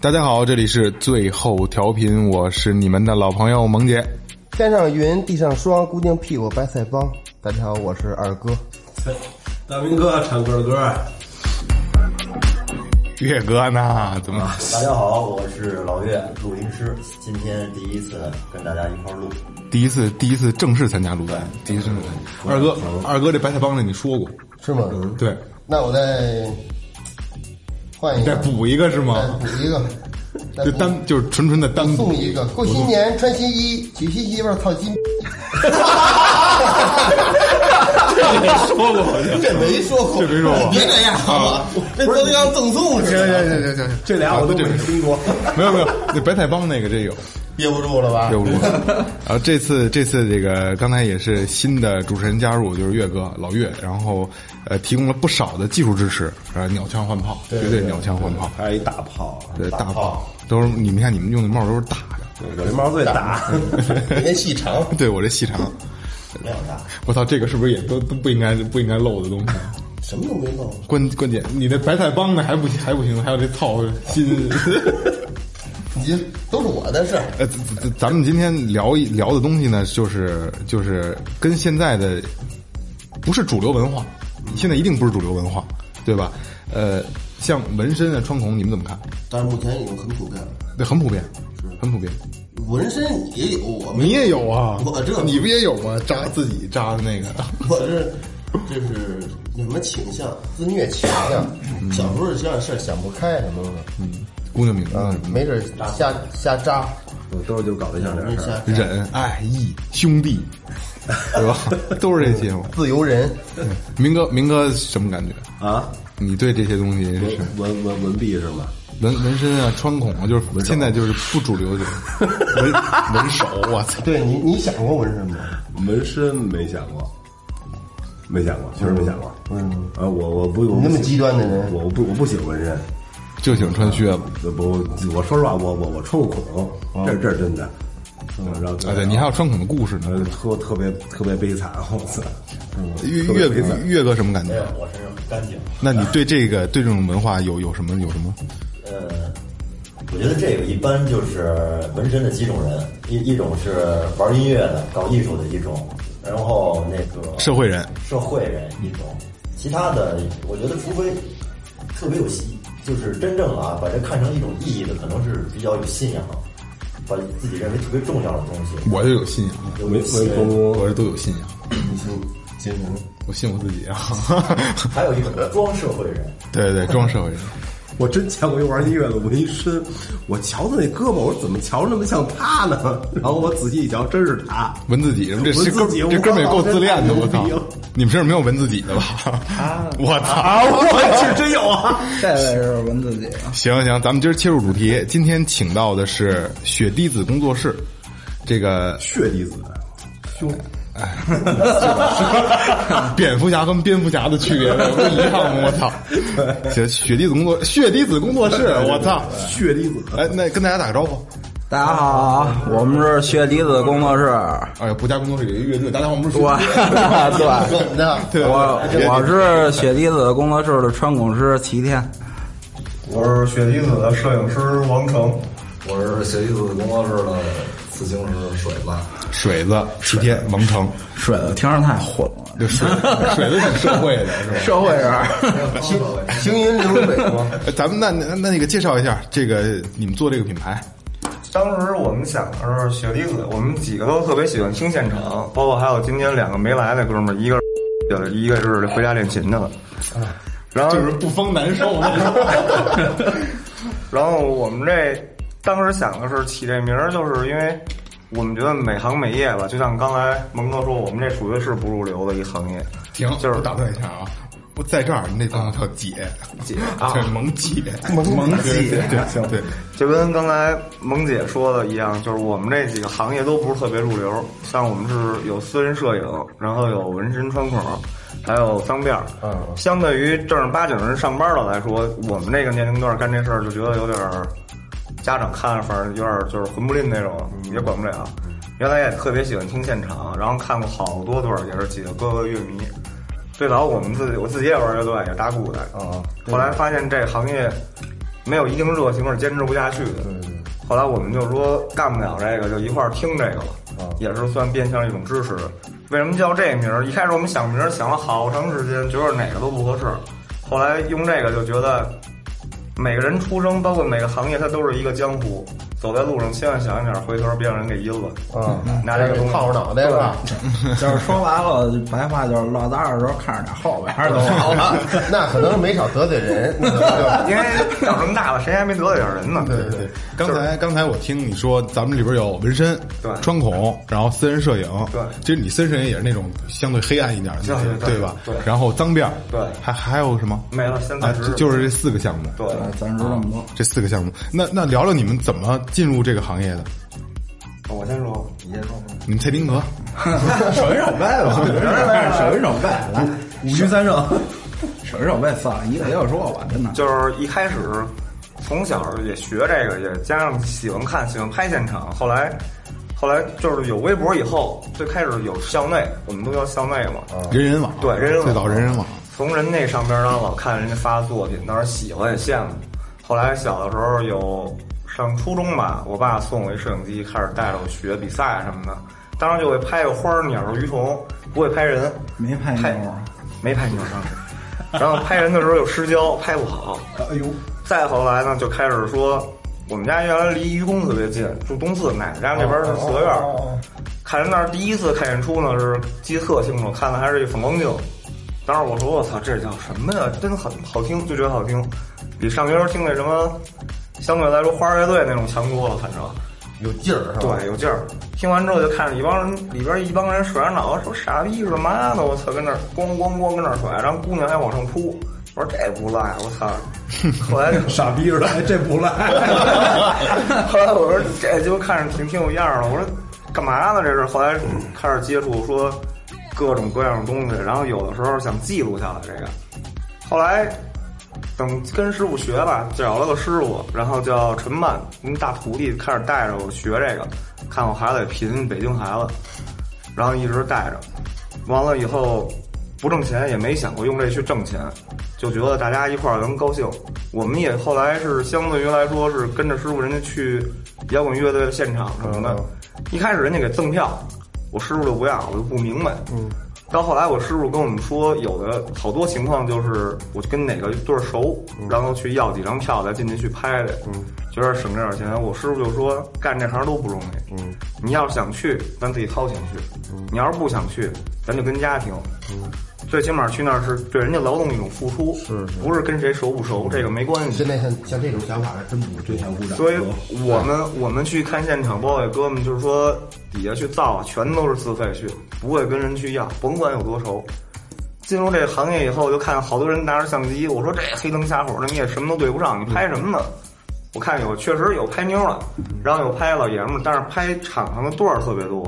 大家好，这里是最后调频，我是你们的老朋友萌姐。天上云，地上霜，姑娘屁股白菜帮。大家好，我是二哥。大明哥唱歌的歌。岳哥呢？怎么？大家好，我是老岳，录音师。今天第一次跟大家一块录，第一次第一次正式参加录音，第一次。二哥，二哥，这白菜帮子你说过是吗？对。那我再换一个，再补一个是吗？补一个，就单就是纯纯的单送一个。过新年穿新衣，娶新媳妇套金。这没说过，这没说过，这没说过。别这样好吗？这都要赠送似的。行行行行行，这俩我都没听过。没有没有，那白菜帮那个这有。憋不住了吧？憋不住。然后这次这次这个刚才也是新的主持人加入，就是岳哥老岳，然后呃提供了不少的技术支持，呃鸟枪换炮，绝对鸟枪换炮，还有一大炮，对大炮都是你们看你们用的帽都是大的，我这帽最大，你那 细长，对我这细长。没有大，我操，这个是不是也都都不应该不应该漏的东西？什么都没漏。关关键，你那白菜帮子还不还不行，还有这套心。你都是我的事儿。呃，咱咱们今天聊一聊的东西呢，就是就是跟现在的不是主流文化，现在一定不是主流文化，对吧？呃，像纹身啊、穿孔，你们怎么看？但是目前已经很普遍了。对，很普遍，很普遍。纹身也有，我你也有啊？我这你不也有吗？扎自己扎的那个。我这这是什么倾向？自虐倾向。小时候这样事想不开，什么的。嗯，姑娘名字，没准瞎瞎扎。我都是就搞对象这事儿。忍爱义兄弟，对吧？都是这些嘛。自由人。明哥，明哥什么感觉啊？你对这些东西是文文文笔是吗？纹纹身啊，穿孔啊，就是现在就是不主流的 纹纹手，我操！对你，你想过纹身吗？纹身没想过，没想过，确实没想过。嗯啊，我我不你那么极端的人，我不我不喜欢纹身，就喜欢穿靴子。不，我说实话，我我我穿过孔，这这是真的。然后啊，对你还有穿孔的故事呢，特特别特别悲惨，我操！岳岳哥岳哥什么感觉？我身上很干净。那你对这个对这种文化有有什么有什么？呃，我觉得这个一般就是纹身的几种人，一一种是玩音乐的、搞艺术的一种，然后那个社会人，社会人一种，其他的我觉得除非特别有戏，就是真正啊把这看成一种意义的，可能是比较有信仰，把自己认为特别重要的东西。我就有信仰，有没没公公，我这都有信仰。你信金融？我信我自己啊。还有一个装社会人，对对对，装社会人。我真见过一玩音乐的纹身，我瞧他那胳膊，我说怎么瞧着那么像他呢？然后我仔细一瞧，真是他纹自己，这纹自己，这哥们也够自恋的，我操！你们身上没有纹自己的吧？我操！我是真有啊！这位是纹自己。行行，咱们今儿切入主题，今天请到的是雪滴子工作室，这个血滴子兄。哎，蝙蝠侠跟蝙蝠侠的区别不一样吗？我操！雪雪滴子工作，血滴子工作室，我操！血滴子，哎，那跟大家打个招呼。大家好，我们是血滴子工作室。哎呀，不加工作室有一乐队，大家好，我们是对 对，我我是血滴子工作室的穿孔师齐天，我是血滴子的摄影师王成，我是血滴子工作室的刺青师水子。水子、齐天、王成，水子听着太混了，就水 水子挺社会的，是吧？社会人，行行云流水嘛。咱们那那那那个介绍一下这个你们做这个品牌。当时我们想的是雪滴子，我们几个都特别喜欢听现场，包括还有今天两个没来的哥们儿，一个一个是回家练琴去了，然后就是不疯难受。然后我们这当时想的是起这名儿，就是因为。我们觉得每行每业吧，就像刚才蒙哥说，我们这属于是不入流的一行业。停，就是打断一下啊，不在这儿那字叫姐，姐 啊。对，萌姐，萌对姐对对对，就跟刚才萌姐说的一样，就是我们这几个行业都不是特别入流。像我们是有私人摄影，然后有纹身穿孔，还有脏辫儿。嗯。相对于正儿八经人上班的来说，我们这个年龄段干这事儿就觉得有点儿，家长看着反正有点儿就是混不吝那种，也管不了。原来也特别喜欢听现场，然后看过好多对儿，也是几个哥哥乐迷。最早我们自己我自己也玩乐队，也打鼓的。啊，后来发现这行业没有一定热情是坚持不下去的。后来我们就说干不了这个，就一块儿听这个了，也是算变相一种支持。为什么叫这名儿？一开始我们想名儿想了好长时间，觉得哪个都不合适。后来用这个就觉得，每个人出生，包括每个行业，它都是一个江湖。走在路上，千万小心点儿，回头别让人给阴了。嗯，拿这个东西套着脑袋是吧？就是说白了，白话就是落单的时候看着点后边儿就好了。那可能没少得罪人，因为长这么大了，谁还没得罪点人呢？对对对，刚才刚才我听你说，咱们里边有纹身、对穿孔，然后私人摄影，对其实你私人摄影也是那种相对黑暗一点的，对吧？对然后脏辫，对还还有什么？没了，现啊在，就是这四个项目，对。暂时这么多。这四个项目。那那聊聊你们怎么进入这个行业的？我先说，你先说。你们蔡丁格，手一 手背吧，手一手背，来，五局三胜，手一手背算了，一个一个说吧，真的。就是一开始从小也学这个，也加上喜欢看、喜欢拍现场。后来，后来就是有微博以后，最开始有校内，我们都叫校内嘛。人人网，对人人网最早人人网，从人那上边儿，然后老看人家发作品，当时喜欢也羡慕。后来小的时候有上初中吧，我爸送我一摄影机，开始带着我学比赛什么的。当时就会拍个花儿、鸟儿、鱼虫，不会拍人，没拍拍妞儿，没拍牛上。然后拍人的时候又失焦，拍不好。哎呦，再后来呢，就开始说，我们家原来离愚公特别近，住东四，奶奶家那边是四合院儿。看人那儿第一次看演出呢，是记得特清楚，看的还是一反光镜。当时我说我操，这叫什么呀？真很好听，就觉得好听，比上学时候听那什么，相对来说花儿乐队那种强多了，反正。有劲儿是吧？对，有劲儿。听完之后就看着一帮人，里边一帮人甩着脑袋说：“傻逼是妈的？我操，跟那儿咣咣咣跟那儿甩，然后姑娘还往上扑。”我说这不赖，我操！后来就傻逼似的，哎 这不赖。后来我说这就看着挺挺有样儿的，我说干嘛呢这是？后来开始接触说各种各样的东西，然后有的时候想记录下来这个。后来等跟师傅学吧，找了个师傅，然后叫陈曼，一大徒弟，开始带着我学这个，看我孩子也贫，北京孩子，然后一直带着，完了以后不挣钱，也没想过用这去挣钱，就觉得大家一块儿能高兴。我们也后来是相对于来说是跟着师傅人家去摇滚乐队的现场什么的，一开始人家给赠票，我师傅就不要，我就不明白。嗯。到后来，我师傅跟我们说，有的好多情况就是，我跟哪个队儿熟，然后去要几张票再进去去拍去，嗯，觉得省这点钱。我师傅就说，干这行都不容易，嗯，你要是想去，咱自己掏钱去；你要是不想去，咱就跟家庭，嗯，最起码去那儿是对人家劳动一种付出，是不是跟谁熟不熟，这个没关系现。在像像这种想法是真不真想鼓掌。所以我们我们去看现场，包括给哥们就是说底下去造，全都是自费去，不会跟人去要，甭管有多熟。进入这个行业以后，就看好多人拿着相机，我说这黑灯瞎火的，你也什么都对不上，你拍什么呢？我看有确实有拍妞的，然后有拍老爷们儿，但是拍场上的段儿特别多。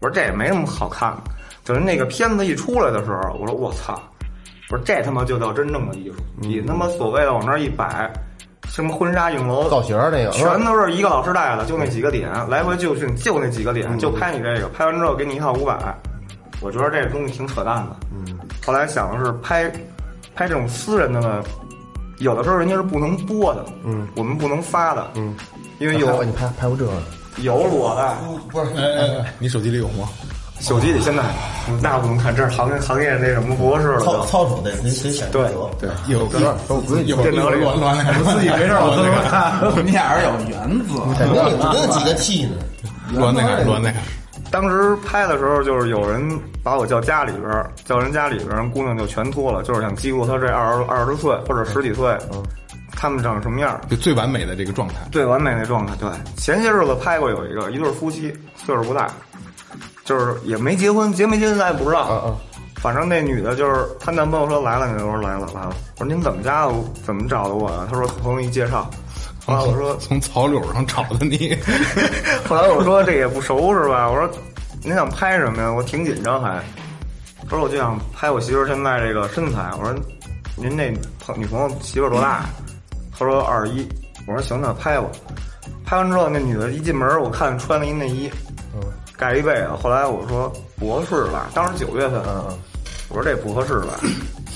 我说这也没什么好看的。等于那个片子一出来的时候，我说我操，我说这他妈就叫真正的艺术。你他妈所谓的往那儿一摆，什么婚纱影楼造型儿那个全都是一个老师带的，就那几个点，来回就训，就那几个点，就拍你这个，拍完之后给你一套五百，我觉得这个东西挺扯淡的。嗯，后来想的是拍，拍这种私人的呢，有的时候人家是不能播的，嗯，我们不能发的，嗯，因为有你拍拍过这个？有裸的，不是，哎哎哎，你手机里有吗？手机里现在那不能看，这是行业行业那什么博士了操。操守得得得选对择。对，有有一会儿电脑里乱乱的，还不自己没事儿乱那个，你俩人有原则，肯定有那几个 T 呢。说那个说那个。当时拍的时候，就是有人把我叫家里边儿，叫人家里边儿，姑娘就全脱了，就是想记录她这二十二十岁或者十几岁，他们长什么样，就最完美的这个状态。最完美的状态。对，前些日子拍过有一个一对夫妻，岁数不大，就是也没结婚，结没结婚咱也不知道。嗯嗯反正那女的就是她男朋友说来了，那我说来了来了。我说您怎么加的？怎么找的我呀？她说朋友一介绍。后来我说从草柳上找的你，后来我说这也不熟是吧？我说您想拍什么呀？我挺紧张还。他说我就想拍我媳妇儿现在这个身材。我说您那朋女朋友媳妇儿多大？他说二十一。我说行，那拍吧。拍完之后，那女的一进门，我看穿了一内衣，嗯盖一被子。后来我说不合适吧？当时九月份，嗯嗯，我说这不合适吧？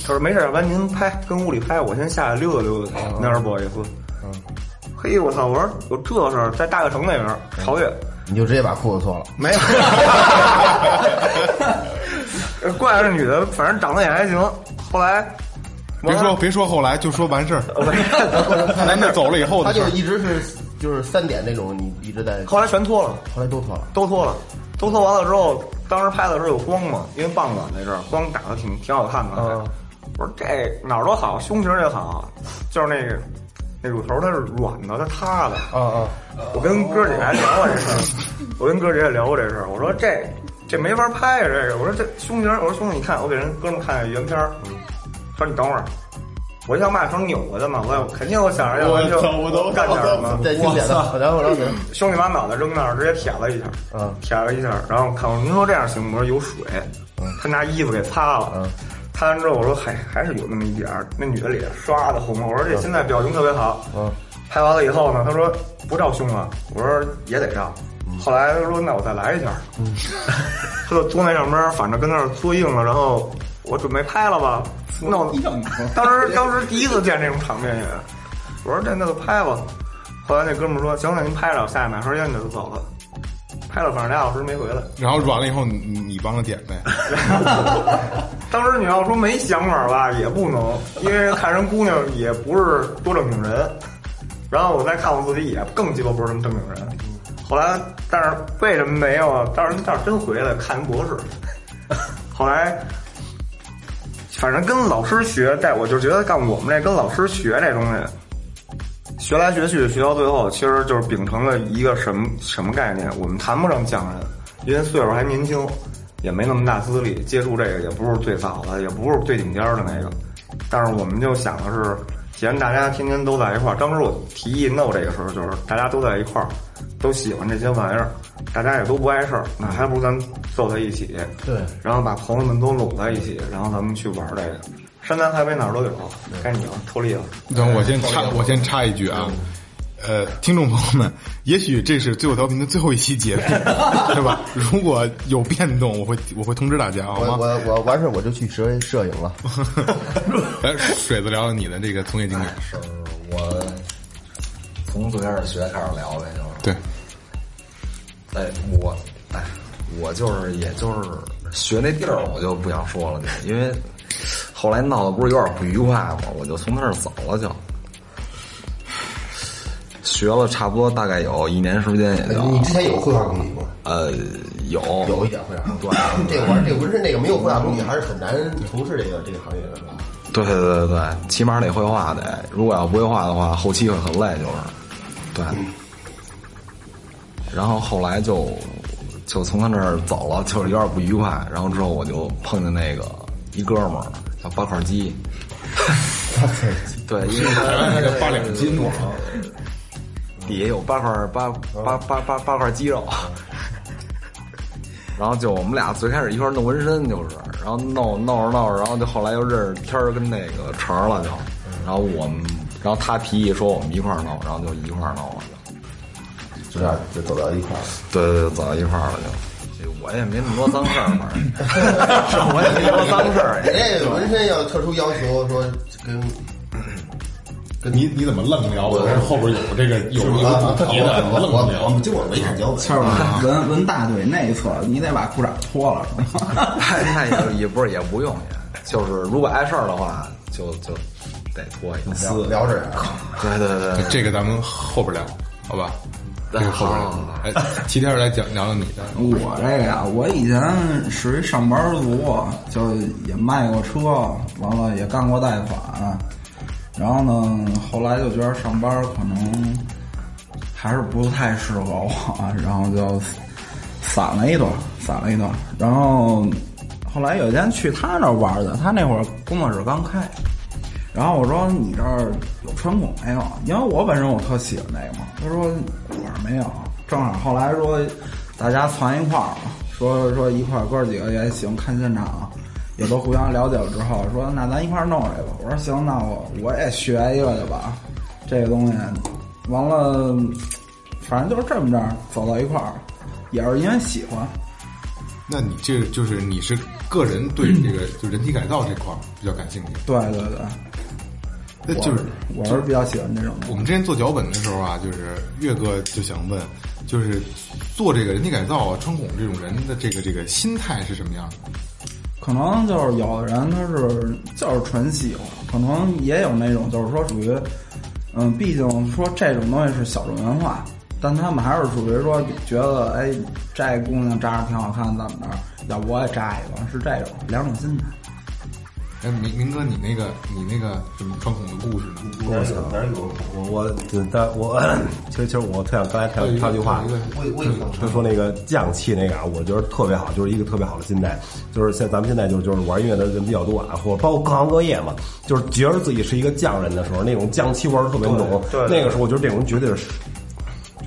他说没事，要不然您拍，跟屋里拍，我先下来溜达溜达。那是不好意思。嗯，嘿，我操！我说有这事儿，在大悦城那边儿，朝越。你就直接把裤子脱了。没有，怪这女的，反正长得也还行。后来，别说别说后来，就说完事儿。咱这走了以后他就的事儿，一直是就是三点那种，你一直在，后来全脱了，后来都脱了。都脱了，都脱完了之后，当时拍的时候有光嘛，因为傍晚那阵儿光打的挺挺好看的。嗯我说这哪儿都好，胸型也好，就是那个那乳头它是软的，它塌的。啊啊，我跟哥姐还聊过这事儿，我跟哥姐也聊过这事儿。我说这这没法拍啊，这个。我说这胸型，我说兄弟，你看，我给人哥们看原片儿。他说你等会儿，我想把手扭过去嘛，我肯定我想着要不然就干点什么。在经典的，然后然后？兄弟把脑袋扔那儿，直接舔了一下，嗯。舔了一下，然后看我您说这样行不？我说有水，他拿衣服给擦了，嗯。擦完之后我说还还是有那么一点儿，那女的脸刷的红。了，我说这现在表情特别好，嗯。拍完了以后呢，他说不照胸了，我说也得照。嗯。后来他说那我再来一下，他就坐那上边，反正跟那儿坐硬了，然后我准备拍了吧，弄当时当时第一次见这种场面也，我说这那就拍吧。后来那哥们儿说行，那您拍着，我下去买盒烟去就走了。拍了反正俩小时没回来。然后软了以后，你你帮着点呗。当时你要说没想法吧，也不能，因为看人姑娘也不是多正经人。然后我再看我自己，也更鸡巴不是什么正经人。后来，但是为什么没有啊？当时但是真回来看人博士。后来，反正跟老师学，在我就觉得干我们这跟老师学这东西，学来学去，学到最后，其实就是秉承了一个什么什么概念？我们谈不上匠人，因为岁数还年轻，也没那么大资历，接触这个也不是最早的，也不是最顶尖的那个。但是我们就想的是，既然大家天天都在一块儿，当时我提议弄这个时候，就是大家都在一块儿，都喜欢这些玩意儿，大家也都不碍事儿，那还不如咱凑在一起，对，然后把朋友们都拢在一起，然后咱们去玩这个。山南海北哪儿都有，该你了，脱力了。等我先插，我先插一句啊，呃，听众朋友们，也许这是最后调频的最后一期节目，对吧？如果有变动，我会我会通知大家，好吗？我我我完事儿我就去摄摄影了。来，水子聊聊你的这个从业经历。是我从最开始学开始聊呗，就是对，哎，我哎，我就是也就是学那地儿，我就不想说了，就因为后来闹得不是有点不愉快嘛？我就从那儿走了就。学了差不多大概有一年时间，也就你之前有绘画功底吗？呃有。有一点绘画。功底。对，这个玩意儿，这个纹身这个没有绘画功底，还是很难从事这个这个行业的，对对对对，起码得绘画得，如果要不会画的话，后期会很累，就是，对。然后后来就就从他那儿走了，就是有点不愉快。然后之后我就碰见那个一哥们儿叫 八块鸡，对，因为台湾那个八两金嘛，底下有八块八八八八八块肌肉。然后就我们俩最开始一块儿弄纹身，就是，然后弄弄着弄着，然后就后来又认识天儿跟那个成儿了，就，然后我们，然后他提议说我们一块儿弄，然后就一块儿弄了，就，就这样就走到一块儿了。对对对，走到一块儿了就，我也没那么多脏事儿，反正，我也没那么多脏事儿，你这纹身要特殊要求，说跟你你怎么愣聊？我这后边有这个有一个主题的，我愣聊。我就我没看脚本。谦儿哥纹纹大腿内侧，你得把裤衩脱了，是吧？那也也不是也不用也，就是如果碍事儿的话，就就得脱一下，聊聊这个，对对对，这个咱们后边聊，好吧？这个后边。哎，齐天儿来讲聊聊你的。我这个呀，我以前属于上班族，就也卖过车，完了也干过贷款，然后呢，后来就觉得上班可能还是不太适合我，然后就散了一段，散了一段。然后后来有一天去他那儿玩的，他那会儿工作室刚开，然后我说你这儿有穿孔没有？因为我本身我特喜欢那个嘛。他说我说没有，正好后来说大家攒一块儿嘛，说说一块儿哥几个也行，看现场。也都互相了解了之后，说那咱一块儿弄这个。我说行，那我我也学一个去吧，这个东西。完了，反正就是这么着走到一块儿，也是因为喜欢。那你这就是你是个人对这个就人体改造这块儿比较感兴趣？对对对，那就是我是比较喜欢这种。我们之前做脚本的时候啊，就是岳哥就想问，就是做这个人体改造啊、穿孔这种人的这个这个心态是什么样的？可能就是有的人他是就是纯喜欢，可能也有那种就是说属于，嗯，毕竟说这种东西是小众文化，但他们还是属于说觉得，哎，这姑娘扎着挺好看，怎么着？要我也扎一个，是这种两种心态。哎，明明哥，你那个你那个什么穿孔的故事呢？哪有哪有？我我但我 其实其实我特想刚才跳跳句话，为为什么？就说那个匠气那个啊，我觉得特别好，就是一个特别好的心态。就是像咱们现在就就是玩音乐的人比较多啊，或者包括各行各业嘛，就是觉得自己是一个匠人的时候，那种匠气味儿特别浓。对那个时候我觉得这种人绝对是。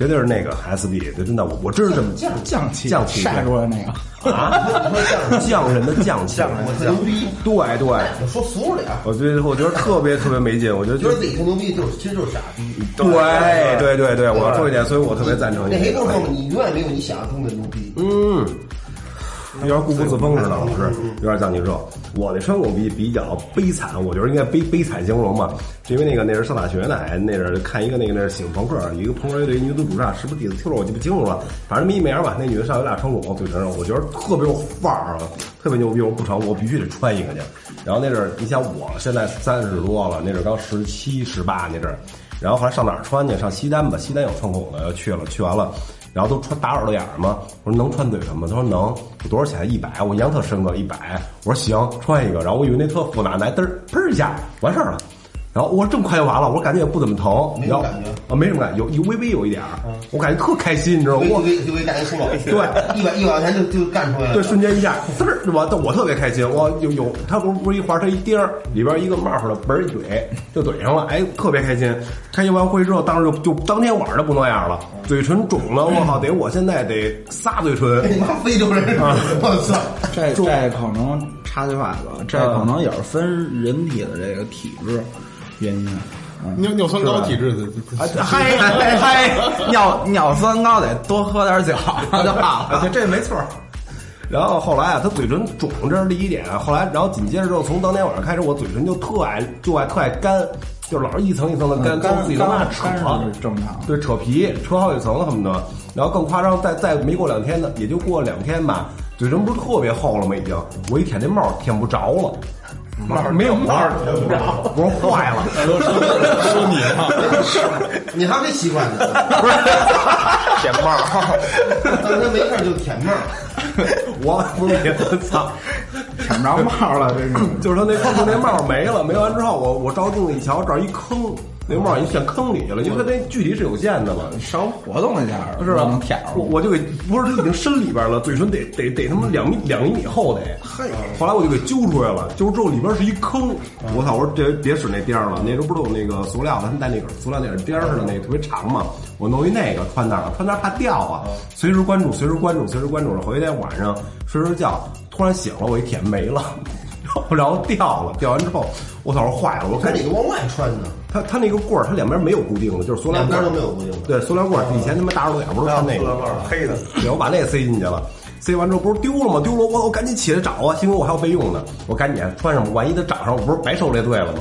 绝对是那个 SB，真的，我我真是这么匠匠气匠气晒出来那个啊，匠人的匠气，牛逼，对对，我说俗了呀。我觉得我觉得特别特别没劲，我觉得觉得自己特牛逼，就是其实就是傻逼。对对对对，我要说一点，所以我特别赞成你。那谁都说嘛，你永远没有你想象中的牛逼。嗯，有点固步自封似的，老师，有点像你说。我那穿孔比比较悲惨，我觉得应该悲悲惨形容吧，是因为那个那是上大学呢，哎，那是看一个那个那是喜欢朋克，一个朋克乐队女子主唱，是不是第一次听了我记不清楚了，反正没名吧。那女的上有俩穿孔，嘴唇上，我觉得特别有范儿啊，特别牛逼，我不成，我必须得穿一个去。然后那阵儿，你想我现在三十多了，那阵儿刚十七十八那阵儿，然后后来上哪儿穿去？上西单吧，西单有穿孔的，去了，去完了。然后都穿打耳朵眼儿吗？我说能穿嘴唇吗？他说能。多少钱？一百。我印象特深刻，一百。我说行，穿一个。然后我以为那特复杂，来嘚儿砰一下完事儿了。然后我说这么快就完了，我说感觉也不怎么疼，没什么感觉啊，没什么感觉，有有微微有一点儿，我感觉特开心，你知道吗？就我给就给干一出了，对，一百一百块钱就就干出来了。对，瞬间一下，滋儿，我我特别开心，我有有，它不是不是一环，它一钉儿，里边一个帽似的，嘣儿一怼就怼上了，哎，特别开心。开心完会之后，当时就就当天晚上就不那样了，嘴唇肿了，我靠，得我现在得仨嘴唇。你妈非洲人，我操！这这可能插句话吧，这可能也是分人体的这个体质原因。嗯尿尿酸高体质的，嗨嗨嗨，尿尿酸高得多喝点酒 就好了。这没错。然后后来啊，他嘴唇肿，这是第一点。后来，然后紧接着之后，从当天晚上开始，我嘴唇就特爱就爱特爱干，就老是一层一层的干，干自己都那扯正常。对，扯皮，扯好几层恨不得。然后更夸张，再再没过两天呢，也就过两天吧，嘴唇不是特别厚了吗？已经，我一舔那帽儿舔不着了，帽儿没有帽儿舔不是，坏了，说你呢？你还没习惯呢，不是 舔帽当天没事就舔帽。我不是你，我操！舔不着帽了，这是。就是他那就那帽儿没了，没完之后，我我照镜子一瞧，这儿一坑，那帽儿已经陷坑里去了，因为它那距离是有限的嘛，稍微活动一下是吧？能舔我我就给不是，它已经伸里边了，嘴唇得得得他妈两米两厘米厚得。嘿，后来我就给揪出来了，揪出之后里边是一坑，我操！我说这别使那钉儿了，那时候不是都有那个塑料的，他们带那个塑料那种钉儿似的，那个特别长嘛，我弄一那个穿那儿了，穿那儿怕掉啊，随时关注，随时关注，随时关注了。回一天晚上睡着觉，突然醒了，我一舔没了，然后掉了，掉完之后，我操！坏了，我赶紧看你往外穿呢，它它那个棍儿，它两边没有固定的，就是塑料棍儿两边都没有固定的。对，塑料棍儿，以前他妈大耳朵眼不是穿那个塑料棍，黑的，对，我把那个塞进去了，塞完之后不是丢了吗？丢了，我我赶紧起来找啊，幸亏我还有备用的，我赶紧穿上，万一他找上，我不是白受这罪了吗？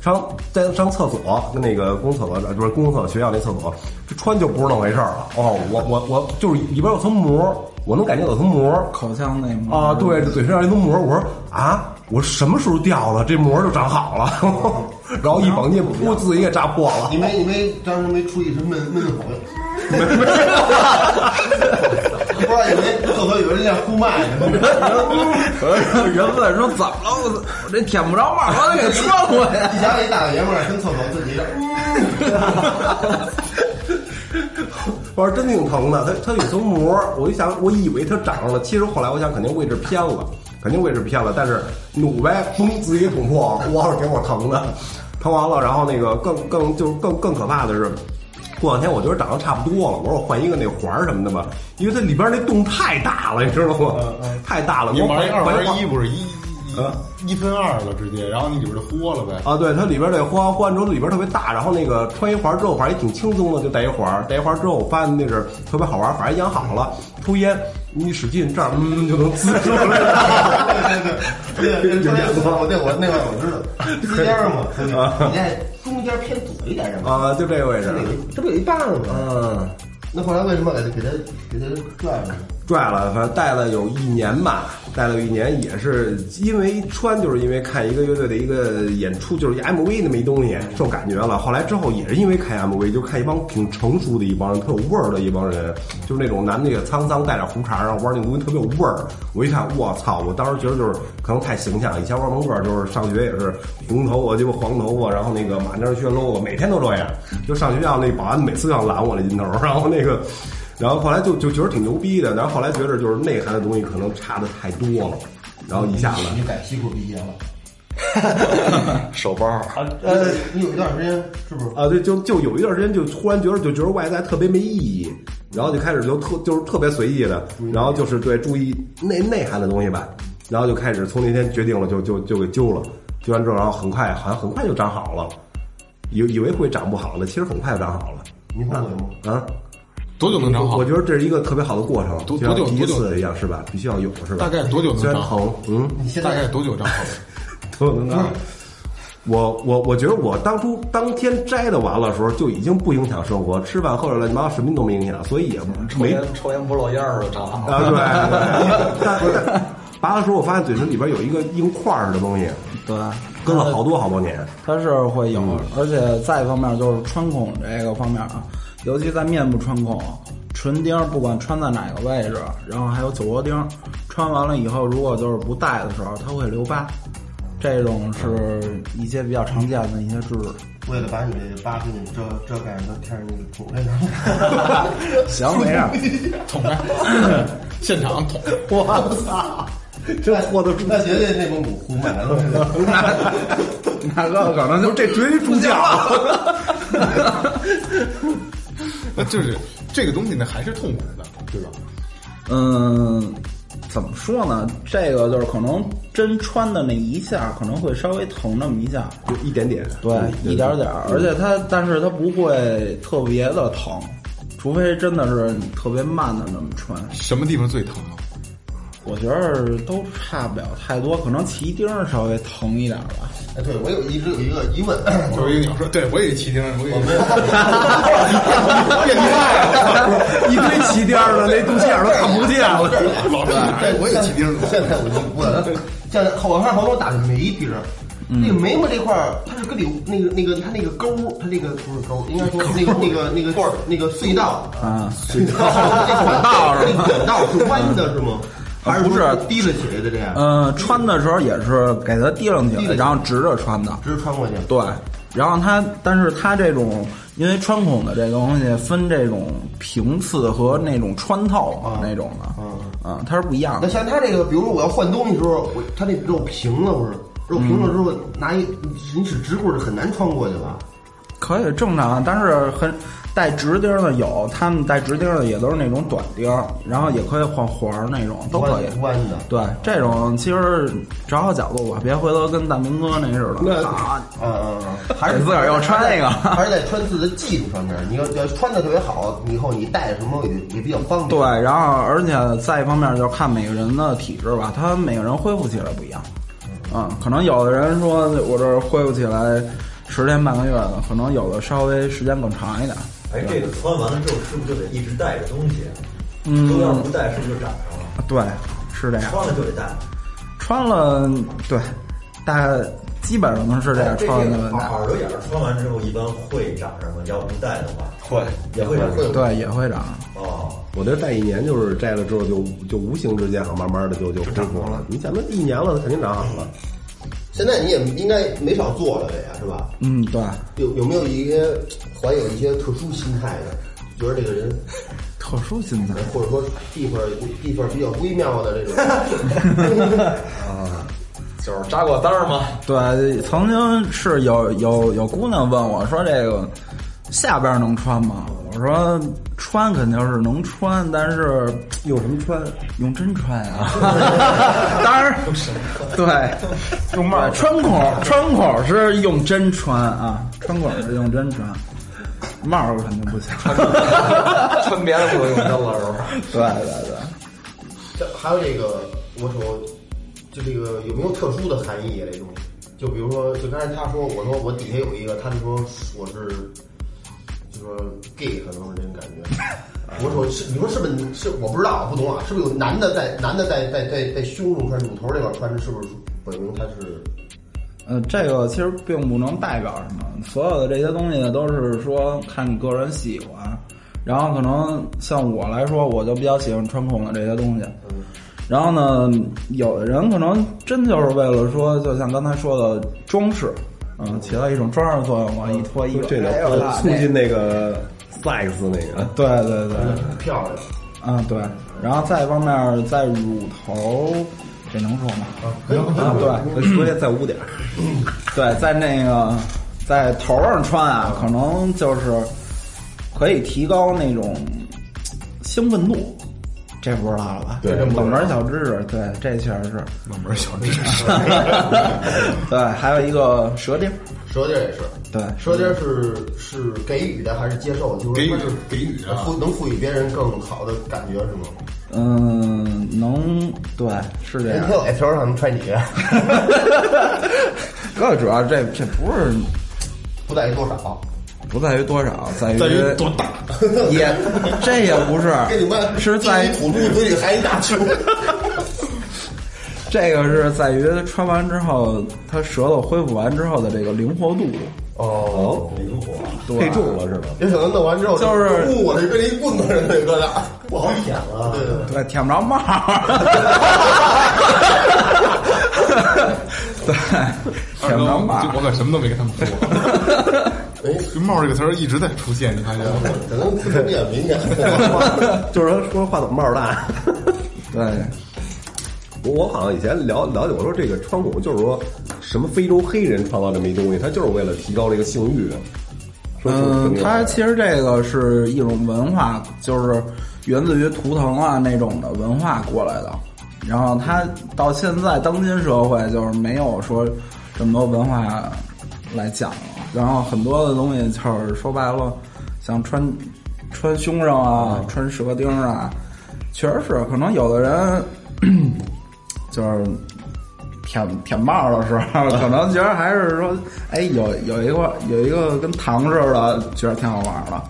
上在上厕所，跟那个公共厕所，不是公共厕所，学校那厕所，这穿就不是那么回事儿了。哦，我我我就是里边有层膜，我能感觉有层膜。口腔内膜啊，对，这嘴唇上一层膜，我说啊，我什么时候掉了？这膜就长好了，然后一绑进，噗，自己给扎破了。你没你没当时没出一身闷闷吼，不知道以为厕所有人在呼麦呢。人问说怎么了？我我这舔不着嘛，我得给穿回来。一想一大老爷们儿跟厕所自己我说 真挺疼的，它它有层膜，我一想，我以为它长上了，其实后来我想肯定位置偏了，肯定位置偏了，但是努呗，嘣，自己捅破，哇，给我疼的，疼完了，然后那个更更就更更可怕的是。过两天我觉得长得差不多了，我说我换一个那环儿什么的吧，因为它里边那洞太大了，你知道吗？太大了。你我玩一二玩一不是一一一分二了直接，然后你里边就豁了呗。啊，对，它里边这花换之后里边特别大，然后那个穿一环之后，反正也挺轻松的，就戴一环，戴一环之后，我发现那是特别好玩，反正养好了，抽烟你使劲这儿嗯就能滋出来。对对对，我对我那会儿我知道，中间嘛，你在中间偏左一点是吧？啊，就这个位置这。不有这不有一半吗？嗯，那后来为什么给他给他给他拽了？拽了，反正带了有一年吧，带了一年，也是因为穿，就是因为看一个乐队的一个演出，就是一 MV 那么一东西，受感觉了。后来之后也是因为看 MV，就看一帮挺成熟的一帮人，特有味儿的一帮人，就是那种男的也沧桑，带点胡茬，然后玩那东西特别有味儿。我一看，我操！我当时觉得就是可能太形象，以前玩蒙克就是上学也是红头发，鸡巴黄头发，然后那个马甲靴 logo，每天都这样。就上学校那保安每次要拦我那劲头，然后那个。然后后来就就觉得挺牛逼的，然后后来觉得就是内涵的东西可能差的太多了，然后一下子你就改西裤毕业了。手包，呃，你有一段时间是不是？啊，对，就就有一段时间就突然觉得就觉得外在特别没意义，然后就开始就特就是特别随意的，然后就是对注意内内涵的东西吧，然后就开始从那天决定了就就就给揪了，揪完之后然后很快好像很快就长好了，以以为会长不好的，其实很快就长好了你后悔吗？啊。多久能长好我？觉得这是一个特别好的过程，多久多久次一样是吧？必须要有是吧？大概多久能长好疼，嗯，你现大概多久长好？多久能长。我我我觉得我当初当天摘的完了的时候就已经不影响生活，吃饭喝水乱七八糟什么都没影响，所以也没抽烟抽烟不漏烟儿的长好啊，对对。但是拔的时候，我发现嘴唇里边有一个硬块儿的东西，对，跟了好多好多年。它是会有，而且再一方面就是穿孔这个方面啊，尤其在面部穿孔，唇钉不管穿在哪个位置，然后还有酒窝钉，穿完了以后，如果就是不戴的时候，它会留疤。这种是一些比较常见的一些知识。为了把你这疤给你遮遮盖，都贴上那个捅在 行，没事。捅开，现场捅。我操！这豁得出，那绝对内蒙古呼麦了。那个可能就这绝对助教。那就是这个东西呢，还是痛苦的，对吧？嗯，怎么说呢？这个就是可能针穿的那一下，可能会稍微疼那么一下，就一点点，对，一点点儿，而且它，但是它不会特别的疼，除非真的是你特别慢的那么穿。什么地方最疼啊？我觉得都差不了太多，可能齐钉儿稍微疼一点吧。哎，对我有一直有一个疑问，就是一个鸟说，对我也是骑钉，我也变态一堆齐钉儿的，那肚脐眼都看不见了。老是对，我也起钉儿，现在我就。现在我看好多打的眉钉儿，那个眉毛这块儿，它是跟里那个那个，它那个沟儿，它那个不是沟儿，应该说那个那个那个那个隧道啊，隧道，管道是 管道是弯的是吗？还是不是提了起来的这样？嗯，穿的时候也是给它提楞起来，然后直着穿的。直着穿过去。对，然后它，但是它这种因为穿孔的这个东西分这种平刺和那种穿透啊那种的，嗯嗯，它是不一样的那的。像它这个，比如说我要换东西的时候，我它这肉平了不是？肉平了之后，拿一你使直棍儿很难穿过去吧？可以正常，但是很带直钉的有，他们带直钉的也都是那种短钉，然后也可以换环儿那种，都可以。弯的。对，这种其实找好角度吧，别回头跟大明哥那似的，啊，嗯嗯嗯，还是自个儿要穿那个还是在穿刺的技术上面。你要要穿的特别好，以后你带什么也也比较方便。对，然后而且再一方面就是看每个人的体质吧，他每个人恢复起来不一样。嗯，可能有的人说我这恢复起来十天半个月的，可能有的稍微时间更长一点。哎，这个穿完了之后，是不是就得一直带着东西？嗯都要是不带，是不是就长上了？对，是这样。穿了就得带。穿了，对，大概基本上是这样这穿的耳朵眼儿穿完之后一般会长上吗？要不戴的话，会也会长上。对，也会长。哦，我这戴一年就是摘了之后就就无形之间啊，慢慢的就就恢复了。你想那一年了，它肯定长好了。现在你也应该没少做了，这呀是吧？嗯，对，有有没有一些怀有一些特殊心态的？觉得这个人，特殊心态。或者说地方地方比较微妙的这种 啊，就是扎过单儿吗？对，曾经是有有有姑娘问我说：“这个下边能穿吗？”我说：“穿肯定是能穿，但是有什么穿？用针穿啊。当然，对，用帽穿孔穿孔是用针穿啊，穿孔是用针穿，帽儿肯定不行。穿别的不能用针了，是吧？对对对。这还有这个，我说，就这个有没有特殊的含义啊？这东西，就比如说，就刚才他说，我说我底下有一个，他就说我是，就说 gay，可能是这种感觉。我说是，你说是不是？是我不知道，不懂啊，是不是有男的在男的在在在在胸中穿乳头这块穿，是不是本明他是？呃，这个其实并不能代表什么，所有的这些东西呢，都是说看你个人喜欢。然后可能像我来说，我就比较喜欢穿孔的这些东西。然后呢，有的人可能真就是为了说，就像刚才说的装饰，嗯，起到一种装饰作用嘛，一脱衣服，这哎呦能促进那个 sex 那个。对对对，漂亮，嗯对。然后再一方面，在乳头，这能说吗？啊，对，所以再污点儿。对，在那个在头上穿啊，可能就是可以提高那种兴奋度，这不知道了吧？对这冷门小知识，对，这确实是。冷门小知识。对，还有一个舌钉，舌钉也是，对，舌钉是是给予的还是接受？就是给予就是给予啊赋能赋予别人更好的感觉是吗？嗯，能，对，是这样人。跳条上能踹你，更主要这这不是不在于多少，不在于多少，在于在于多大？也这也不是跟你们，是在于土著嘴里含一大球。这个是在于穿完之后，它舌头恢复完之后的这个灵活度。哦，灵活，对配重了是吧？有可能弄完之后就是呜，我这跟一棍子似的搁那儿，不好舔了。对对对。舔不着帽儿。对，舔不着帽。我可什么都没跟他们说。哎，这“帽”这个词儿一直在出现，你发现吗？可能自己比较敏感。就是说说话筒帽大。对，我我好像以前了了解，我说这个穿孔就是说什么非洲黑人创造这么一东西，他就是为了提高这个性欲。嗯，这么它其实这个是一种文化，就是源自于图腾啊那种的文化过来的。然后它到现在当今社会就是没有说这么多文化来讲了。然后很多的东西就是说白了，像穿穿胸上啊、穿舌钉啊，确实是可能有的人 就是舔舔帽的时候，可能觉得还是说，哎，有有一个有一个跟糖似的，觉得挺好玩的，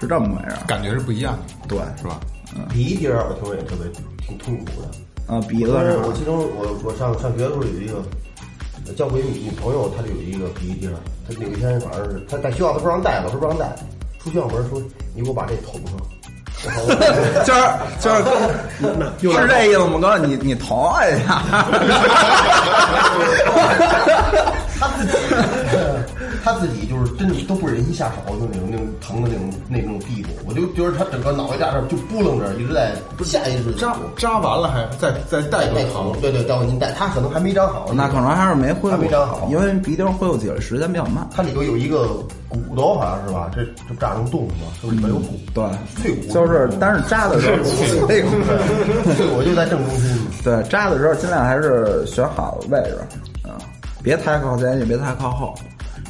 是这么回事儿。感觉是不一样的，对，是吧？鼻钉儿我听说也特别挺痛苦的。啊，鼻子我上我其中我我上上学的时候有一个交给你女女朋友，她就有一个鼻钉儿，她有一天晚上是她在学校她不让带，老师不让带，出校门说你给我把这捅上。今儿今儿哥是这意思吗？哥，你你捅我一下。他自己，就是真的都不忍心下手，就那种那种疼的那种那种地步。我就觉得他整个脑袋架上就扑棱着，一直在下意识扎扎完了还再再带带个疼，对对，带您带，他可能还没扎好，那可能还是没恢复没扎好，因为鼻钉恢复起来时间比较慢。它里头有一个骨头，好像是吧？这这不扎成洞是吧？是不是里面有骨？对，脆骨就是，但是扎的时候，脆骨，脆骨就在正中心。对扎的时候尽量还是选好位置，啊，别太靠前，也别太靠后。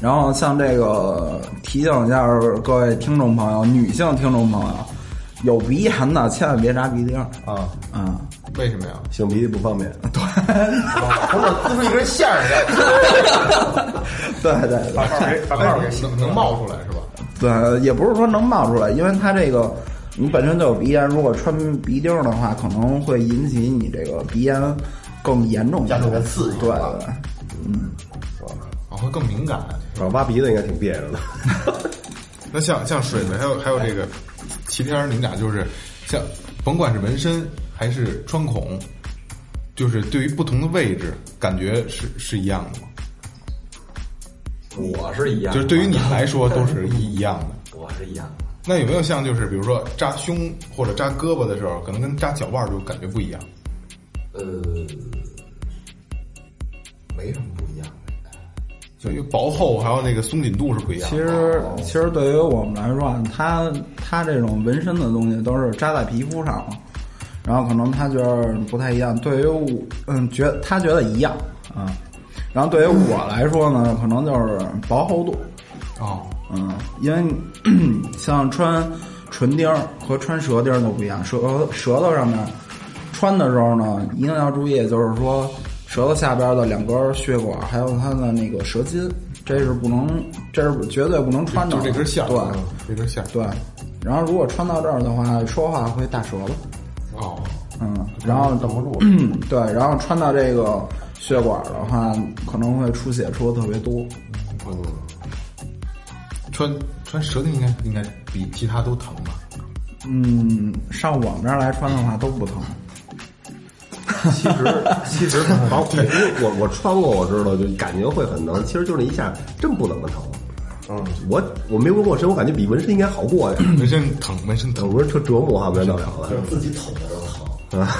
然后像这个提醒一下各位听众朋友，女性听众朋友，有鼻炎的千万别扎鼻钉啊啊！为什么呀？擤鼻涕不方便。对，从这滋出一根线儿来。对对对，把帽给把帽给能能冒出来是吧？对，也不是说能冒出来，因为它这个你本身就有鼻炎，如果穿鼻钉的话，可能会引起你这个鼻炎更严重，加重的刺激对是吧对。啊，会更敏感。啊，挖鼻子应该挺别扭的。那像像水门，还有还有这个齐天儿，你们俩就是像甭管是纹身还是穿孔，就是对于不同的位置，感觉是是一样的吗？我是一样，就是对于你来说都是一一样的。我是一样的。那有没有像就是比如说扎胸或者扎胳膊的时候，可能跟扎脚腕儿就感觉不一样？呃，没什么。就因为薄厚还有那个松紧度是不一样。其实其实对于我们来说啊，他他这种纹身的东西都是扎在皮肤上，然后可能他觉得不太一样。对于我，嗯，觉他觉得一样啊，然后对于我来说呢，可能就是薄厚度。哦，嗯，因为像穿唇钉和穿舌钉都不一样，舌舌头上面穿的时候呢，一定要注意，就是说舌头下边的两根血管，还有它的那个舌筋，这是不能，这是绝对不能穿的。就这根线儿，对，这根线儿。对。然后如果穿到这儿的话，说话会大舌头。哦，嗯，然后等不住。对，然后穿到这个血管的话，可能会出血出的特别多。嗯。穿穿舌钉应该应该比其他都疼吧？嗯，上我们这儿来穿的话都不疼。其实其实，包括我我穿过，我知道就感觉会很疼。其实就那一下，真不怎么疼。嗯，我我没纹过身，我感觉比纹身应该好过点。纹身疼，纹身疼，纹身特折磨，哈，没得了了。自己捅的时候疼。啊，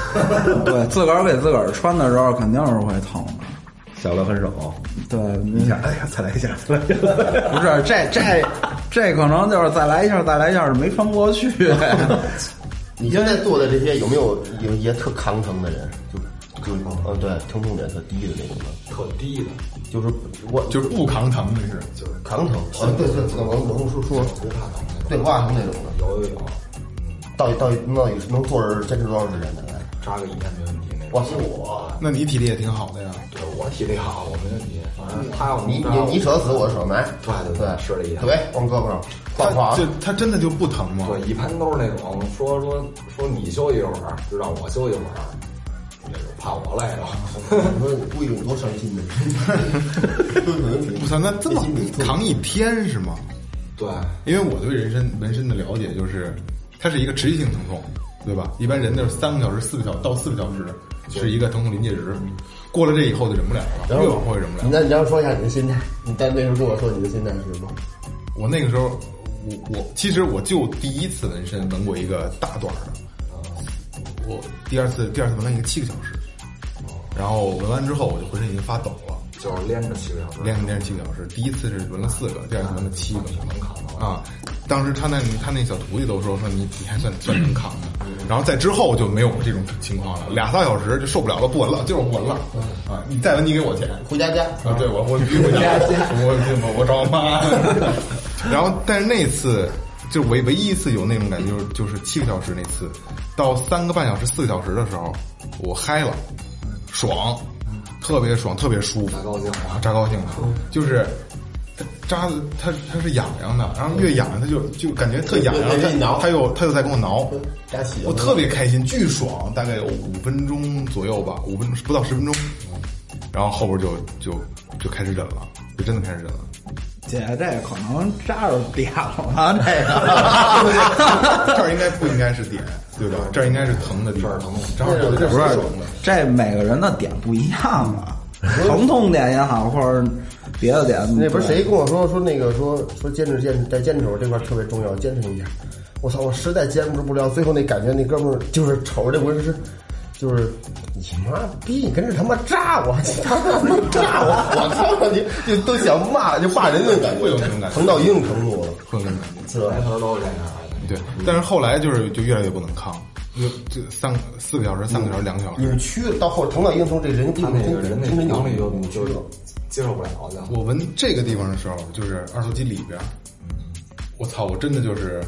对，自个儿给自个儿穿的时候肯定是会疼的。小了很手，对，你想，哎呀，再来一下，再来一下，不是这这这可能就是再来一下，再来一下是没穿过去。你现在做的这些有没有有一些特扛疼的人？嗯，对，疼痛点特低的那种的，特低的，就是我就是不扛疼的是，就是扛疼。啊，对对，我我我说说不怕疼对不怕疼那种的，有有有。到到到底能坐着坚持多长时间的？扎个一天没问题。我是我，那你体力也挺好的呀。对我体力好，我没问题。反正他要你你你舍得死，我舍得埋。对对对，是这意思。对，往胳膊上挂挂。就他真的就不疼吗？对，一般都是那种说说说你休息一会儿，就让我休息一会儿，怕我累了。我说故意多伤心的。不操，那这么扛一天是吗？对，因为我对人身纹身的了解就是，它是一个持续性疼痛，对吧？一般人都是三个小时、四个小到四个小时是一个疼痛临界值，过了这以后就忍不了了，越往后越忍不了。那你要说一下你的心态，你在那时候跟我说你的心态是什么？我那个时候，我我其实我就第一次纹身纹过一个大段的，我第二次第二次纹了一个七个小时，然后纹完之后我就浑身已经发抖了。就是连着七个小时，连着连着七个小时。第一次是纹了四个，第二次纹了七个，能扛啊！当时他那他那小徒弟都说说你你还算算能扛的，然后在之后就没有这种情况了，俩仨小时就受不了了，不纹了，就是不纹了啊！你再纹你给我钱，回家家啊！对我我 必须回家家，我我我找我妈。然后但是那次就唯唯一一次有那种感觉，就是就是七个小时那次，到三个半小时四个小时的时候，我嗨了，爽。特别爽，特别舒服，扎高兴啊，扎高兴了，就是扎的它它是痒痒的，然后越痒它就就感觉特痒痒，它它又它又在给我挠，我特别开心，巨爽，大概有五分钟左右吧，五分钟不到十分钟，然后后边就就就开始忍了，就真的开始忍了。姐，这可能扎着点了，这个 这儿应该不应该是点，对吧？这儿应该是疼的地方，疼，这儿这不是这每个人的点不一样啊，疼痛点也好，或者别的点。那不是谁跟我说说那个说说坚持坚持再坚持，我这块特别重要，坚持一下。我操，我实在坚持不了，最后那感觉那哥们儿就是瞅着这纹身。就是你妈逼，你跟着他妈炸我，你他妈炸我，我操你，就都想骂，就骂人的感觉，会有那种感觉，疼到一定程度了，会有那种感觉，是吧？抬头都是这样。对，但是后来就是就越来越不能扛，就就三四个小时、三个小时、两个小时，扭曲到后疼到一定程度，这人他那个人那精神能力就就接受不了了。我闻这个地方的时候，就是二头肌里边，我操，我真的就是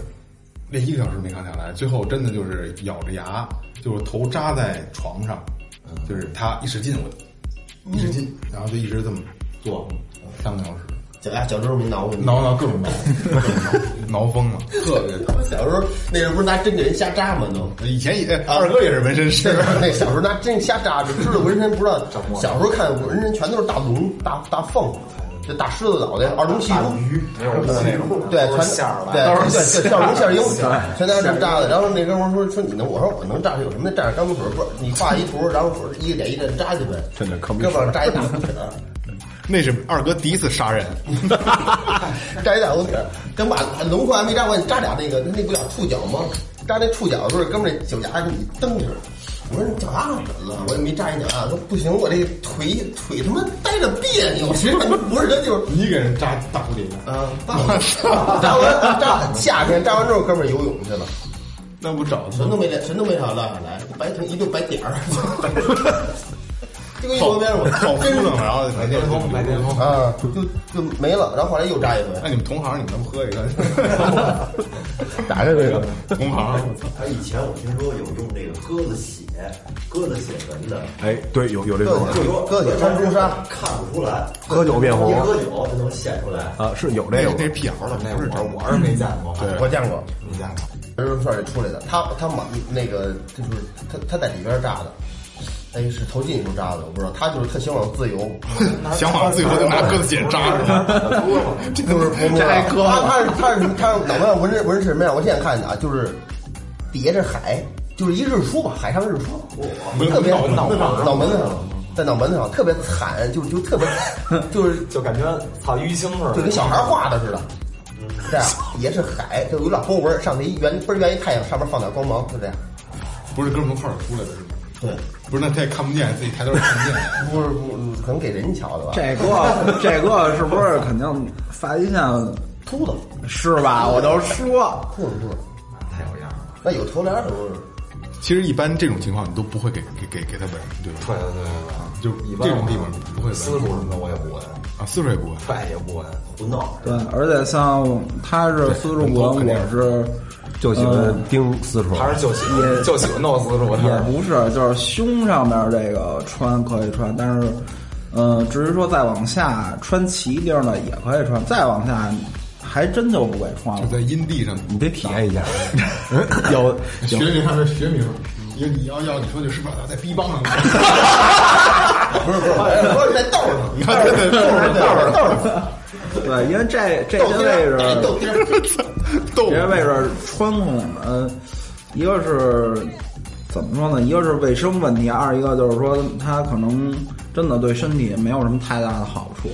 练一个小时没扛下来，最后真的就是咬着牙，就是头扎在床上。就是他一使劲，我一使劲，然后就一直这么做三个小时，脚丫脚趾头没挠过你？挠挠各种 挠，挠疯了，特别疼。小时候那时候不是拿针给人瞎扎吗？都以前也二哥也是纹身师，那小时候拿针瞎扎，就知道纹身不知道。小时候看纹身全都是大龙、大大凤，这大狮子脑袋、二龙戏珠，没有那种对，全馅儿对的，对对，馅龙馅鹰，全拿这扎的。然后那哥们儿说说你能，我说我能扎，有什么呢？蘸着钢水，不是你画一图，然后说一个点一个点扎去呗，真的可胳膊上扎一大红点儿。那是二哥第一次杀人，扎一大红点儿，等把龙头还没扎完，你扎俩那个那那不叫触角吗？扎那触角的时候，哥们儿那脚丫给你蹬着。我说你脚丫怎么了？我也没扎你脚丫，子不行，我这腿腿他妈待着别扭，实际上不是他就是你给人扎大蝴蝶结，啊，扎完扎夏天扎完之后，哥们儿游泳去了，那不找什么都没来，什么都没啥落下来，白成一溜白点儿 就跟一国边我好敷弄，然后白癜风，白癜风。啊，就就没了，然后后来又扎一回，那你们同行，你们能喝一个？打开这个同行，他以前我听说有用这个鸽子血，鸽子血纹的，哎，对，有有这种就说鸽子穿朱砂，看不出来，喝酒变红一喝酒就能显出来。啊，是有这个。那那是辟谣的，那不是我我是没见过，对。我见过，没见过。人肉串里出来的，他他满那个就是他他在里边扎的，哎是头进时候扎的，我不知道，他就是特向往自由，想往自由就拿鸽子血扎着他，这就是我这还割他他是他是他脑门上纹纹身什么样？我现在看见啊，就是底下是海，就是一日出吧，海上日出，特别脑门上脑门子上，在脑门子上特别惨，就就特别 就是就感觉操淤青似的，就跟小孩画的似的。这样也是海，就有点波纹，上头一圆倍儿圆一太阳，上面放点光芒，就这样。不是哥们儿一块儿出来的是吗？对，不是，那他也看不见，自己抬头也看不见。不是不，可能给人瞧的吧？这个这个是不是肯定发际线秃子是吧？我就说，秃子秃子，太有样了。那有头帘儿的都是。其实一般这种情况你都不会给给给给他纹，对吧？对对对对就一般这种地方不会纹私处什么的我也不纹，啊，私处也不纹。对也不纹，胡闹。对，而且像他是丝绸纹，我是就喜欢盯私处，还是就喜欢就喜欢弄私处，也不是，就是胸上面这个穿可以穿，但是，嗯，至于说再往下穿齐钉的也可以穿，再往下还真就不给穿了。就在阴地上，你得体验一下。有学名还是学名？你你要要你说就是不是在逼帮上？不是不是，不是在道上，你看对对道上道上道上，对，因为这这些位置，这些位置穿孔，呃，一个是怎么说呢？一个是卫生问题，二一个就是说它可能真的对身体没有什么太大的好处。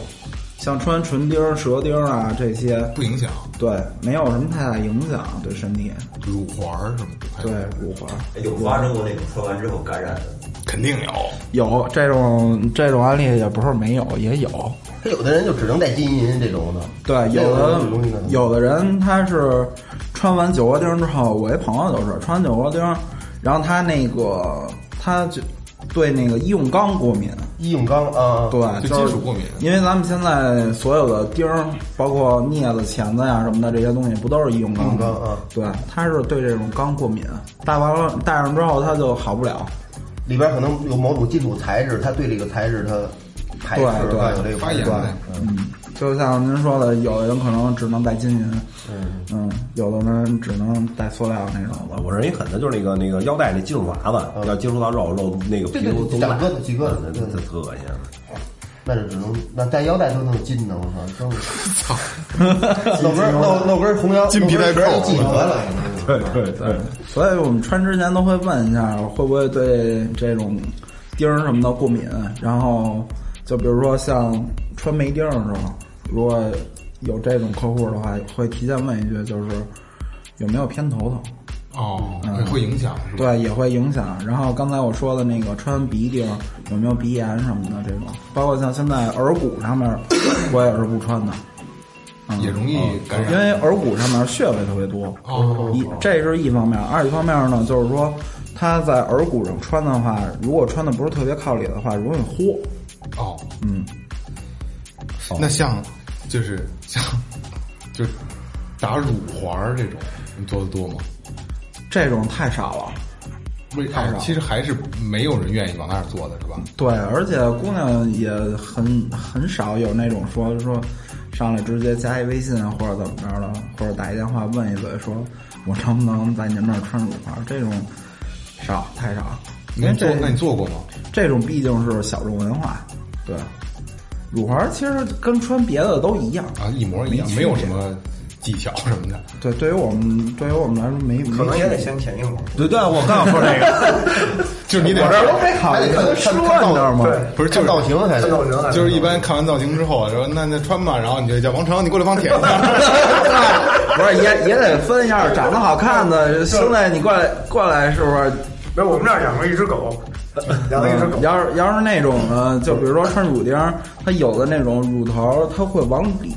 像穿唇钉、舌钉啊这些，不影响对，没有什么太大影响对身体。乳环儿什么的，对，乳环有发生过那种穿完之后感染的，肯定有。有这种这种案例，也不是没有，也有。他有的人就只能戴金银这种的，对，有的有的人他是穿完酒窝钉之后，我一朋友就是穿完九个钉，然后他那个他就对那个医用钢过敏，医用钢啊，对，对就是金属过敏。因为咱们现在所有的钉儿，包括镊子、钳子呀什么的这些东西，不都是医用钢？吗？医用钢啊。对，他是对这种钢过敏，戴完了戴上之后他就好不了。里边可能有某种金属材质，它对这个材质它排斥，对有这个发炎对嗯，就像您说的，有的人可能只能带金银，嗯。有的人只能带塑料那种的。我认为狠的就是那个那个腰带那金属娃子，要接触到肉肉那个皮肤对对都烂长疙瘩起疙瘩那对。那特恶心。那就只能那带腰带都能金的，我操，真是 露根露露根红腰，金皮带扣。对对对，所以我们穿之前都会问一下，会不会对这种钉儿什么的过敏。然后就比如说像穿没钉儿的时候，如果有这种客户的话，会提前问一句，就是有没有偏头疼。哦，会影响是吧？对，也会影响。然后刚才我说的那个穿鼻钉有没有鼻炎什么的这种，包括像现在耳骨上面，我也是不穿的。嗯也容易感染因为耳骨上面穴位特别多。哦一这是一方面，二一方面呢，就是说他在耳骨上穿的话，如果穿的不是特别靠里的话，容易豁。哦，嗯，那像就是像就是打乳环儿这种，你做的多吗？这种太少了。为太少啊其实还是没有人愿意往那儿做的是吧？对，而且姑娘也很很少有那种说说上来直接加一微信啊或者怎么着的，或者打一电话问一嘴，说我能不能在您那儿穿乳环？这种少太少，你做那你做过吗？这种毕竟是小众文化，对。乳环其实跟穿别的都一样啊，一模一样，没没有什么技巧什么的。对，对于我们对于我们来说没可能也得先舔一会儿。对对，我刚要说这个，就是你得我这都没考虑看说看你知道吗？对不是就是造型还得造型还就是一般看完造型之后说那那穿吧，然后你就叫王成，你过来帮我舔一下。不是也也得分一下，长得好看的兄弟，你过来过来是不是？没有，我们这儿养了一只狗，养了一只狗。要是要是那种呢，就比如说穿乳钉，它有的那种乳头它会往里，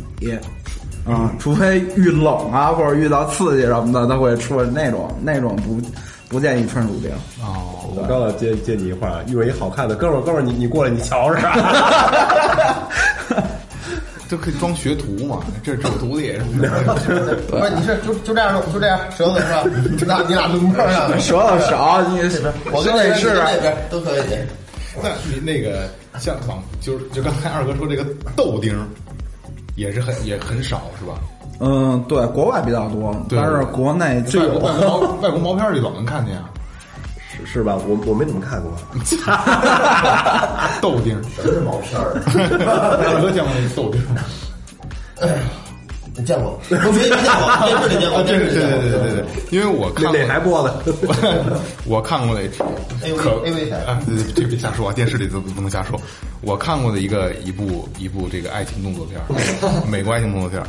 啊，除非遇冷啊或者遇到刺激什么的，它会出那种那种不不建议穿乳钉。哦，我刚要接接你一话，遇着一好看的哥们儿，哥们儿你你过来你瞧着。这可以装学徒嘛？这这徒弟也是。不是你是就就这样就这样舌头是吧？你俩你俩轮班上，舌头少，你我跟那兄弟试边都可以。那你那个像往就是就刚才二哥说这个豆丁儿，也是很也很少是吧？嗯，对，国外比较多，但是国内就外国有外国毛外国毛片儿里老能看见啊，是是吧？我我没怎么看过。豆钉儿。什么是毛片儿？大哥见过那豆钉儿吗？你 见过？我没没见过，电视里见过，电视里对见过。对对对对，因为我看过哪台播的？我看过的 AV 可 AV 台啊，对对这别瞎说啊，电视里都不能瞎说。我看过的一个一部一部这个爱情动作片，美国爱情动作片，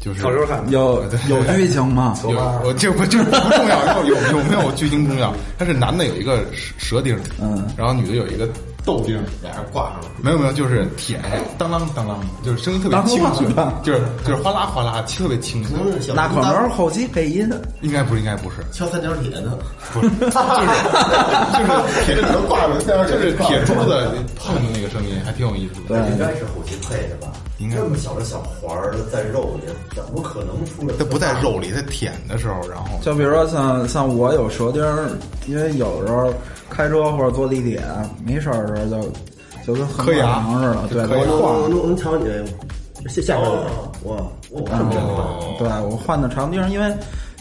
就是有有剧情吗？有我这不就是不重要，有有有没有剧情重要？但是男的有一个蛇蛇钉，嗯，然后女的有一个豆钉，俩人挂上了。没有没有，就是舔，当啷当啷的，就是声音特别清脆，就是就是哗啦哗啦，特别清脆。那可能是后期配音。应该不是，应该不是，敲三角铁呢，不是，就是就是铁这里头挂着三角铁，就是铁珠子碰的那个声音，还挺有意思的。应该是后期配的吧？应该这么小的小环儿在肉里，怎么可能出来？它不在肉里，它舔的时候，然后就比如说像像我有舌钉，因为有时候开车或者坐地铁没事儿的时候就就跟磕牙似的，对，磕牙都晃。能能瞧你下下边哇哇这么哦对我换的长钉，因为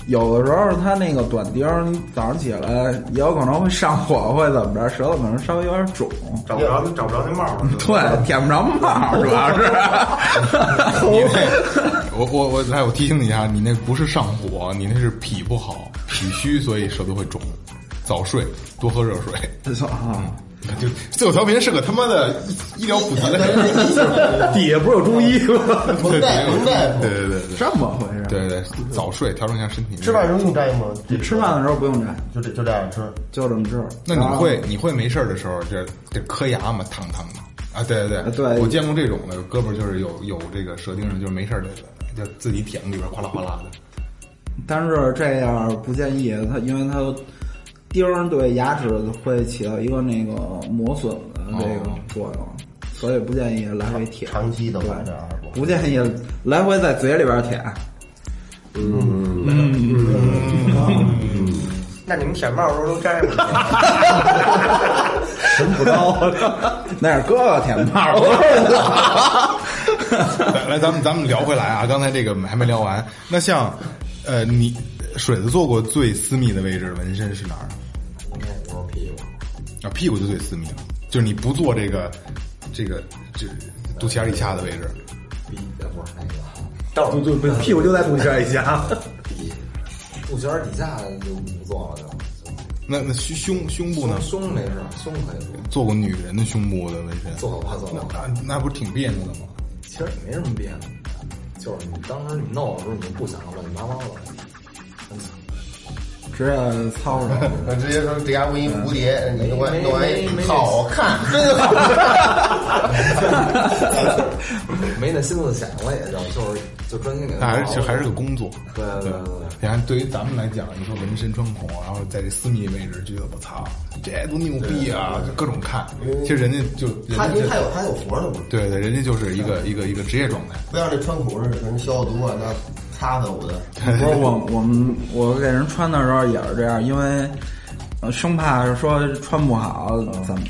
有的时候它那个短钉儿，你早上起来也有可能会上火，会怎么着，舌头可能稍微有点肿。找不着找不着那帽儿。对，舔不着帽儿，主要是。我我我来，我提醒你一下，你那不是上火，你那是脾不好，脾虚，所以舌头会肿。早睡，多喝热水。没错啊，就最后调频是个他妈的医医疗普及的，底下不是有中医吗？蒙带蒙带对对对对这么回事？对对，早睡，调整一下身体。吃饭时候用摘吗？你吃饭的时候不用摘，就这就这样吃。就这么吃。那你会你会没事儿的时候，这这磕牙吗？烫烫的啊？对对对，对我见过这种的，胳膊就是有有这个舌钉的，就是没事儿的，就自己舔里边哗啦哗啦的。但是这样不建议他，因为它钉儿对牙齿会起到一个那个磨损的这个作用，所以不建议来回舔。长期的对不建议来回在嘴里边舔。嗯那你们舔帽儿的时候都摘吗？神不高。那是哥哥舔帽儿，来来，咱们咱们聊回来啊，刚才这个还没聊完。那像，呃，你水子做过最私密的位置纹身是哪儿？应该我屁股。啊，屁股就最私密了，就是你不做这个这个这肚脐眼以下的位置。鼻不是那个到就就屁股就在肚脐眼以下。鼻，肚脐眼底下就不做了就。那那胸胸胸部呢？胸没事，胸可以做。做过女人的胸部的纹身？做过，做过。那那不是挺别扭的吗？其实也没什么别扭，就是你当时你弄的时候，你就不想乱七八糟的。直接操着。我 直接说这家纹一蝴蝶，你弄完没弄完没没好看，真好看。没那心思想了，也就就是就专心给他那还是弄其实还是个工作。对对对对你看，对于咱们来讲，你说纹身穿孔，然后在这私密位置，觉得我操，这多牛逼啊！就各种看。其实人家就他因为他有他有活的，嘛？对对，人家就是一个一个一个职业状态。不像这穿孔似的，人消毒啊，那擦擦我的。不是我我们我给人穿的时候也是这样，因为呃生怕说穿不好怎么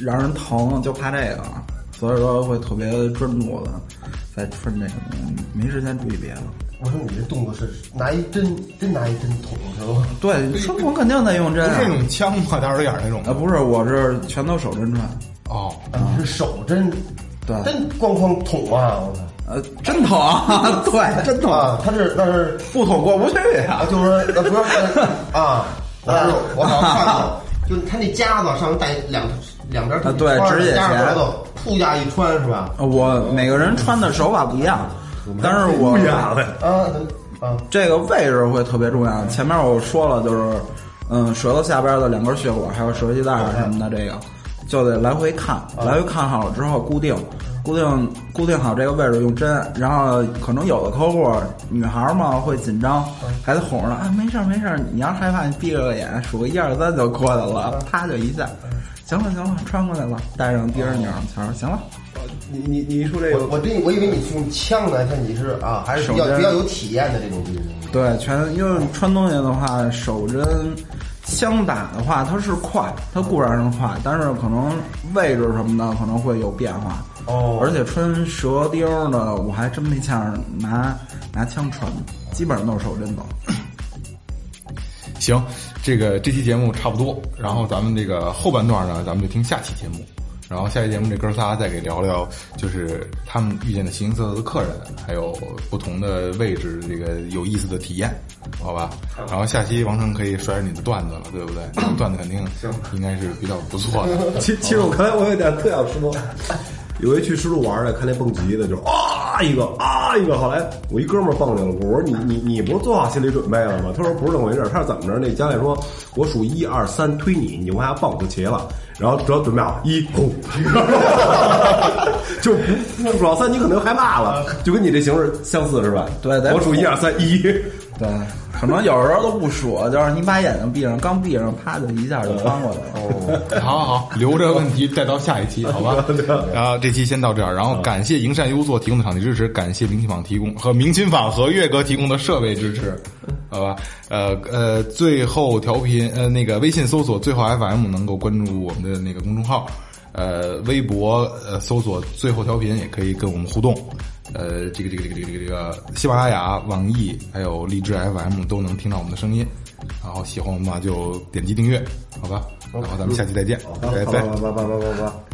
让人疼，就怕这个，所以说会特别专注的。在穿这个，没时间注意别的。我说你这动作是拿一针，真拿一针捅是吧？对，穿孔肯定得用针、啊。不是那种枪吗？大耳眼那种啊，不是，我是全都手针穿。哦，你是手针，对，真咣哐捅啊！我操！呃，真疼啊！对，真疼啊！他是那是不捅过不去呀、就是说那不是 啊，我是我好像看过，就是他那夹子上面带两两边啊对穿指甲钳夹着头，噗家一穿是吧？我每个人穿的手法不一样，但是我啊啊，这个位置会特别重要。前面我说了，就是嗯，舌头下边的两根血管，还有舌系带啊什么的，这个就得来回看，来回看好了之后固定。固定固定好这个位置用针，然后可能有的客户女孩嘛会紧张，还得哄着啊没事儿没事儿，你要是害怕你闭着个眼数个一二三就过去了，啪就一下，行了行了，穿过来了，戴上第二拧上行了。你你你一说这个，我我对我以为你是用枪呢，像你是啊，还是比较比较有体验的这种。对，全因为穿东西的话，手针。枪打的话，它是快，它固然是快，但是可能位置什么的可能会有变化。哦，而且穿蛇钉的，我还真没像拿拿枪穿的，基本上都是手针走。行，这个这期节目差不多，然后咱们这个后半段呢，咱们就听下期节目。然后下期节目这哥仨再给聊聊，就是他们遇见的形形色色的客人，还有不同的位置这个有意思的体验，好吧？然后下期王成可以甩你的段子了，对不对？段子肯定应该是比较不错的。其其实我刚才我有点特想说，有一去石路玩的，看那蹦极的，就啊一个啊一个，后来我一哥们儿蹦进了，我说你你你不是做好心理准备了吗？他说不是这么回事，他是怎么着？那教练说我数一二三推你，你往下蹦就齐了。然后只要准备好一轰，就不不数到三，你可能害怕了，就跟你这形式相似是吧？对，我数一二三一，对，可能有时候都不说，就是你把眼睛闭上，刚闭上，啪就一下就翻过来了。哦，好好好，留着问题再到下一期，好吧？然后这期先到这儿，然后感谢营善优作提供的场地支持，感谢明琴坊提供和明琴坊和月哥提供的设备支持，好吧？呃呃，最后调频呃那个微信搜索最后 FM 能够关注我们的那个公众号，呃，微博呃搜索最后调频也可以跟我们互动。呃，这个这个这个这个这个这个喜马拉雅、网易还有荔枝 FM 都能听到我们的声音。然后喜欢我们嘛就点击订阅，好吧？然后咱们下期再见，再再。拜拜拜拜拜拜。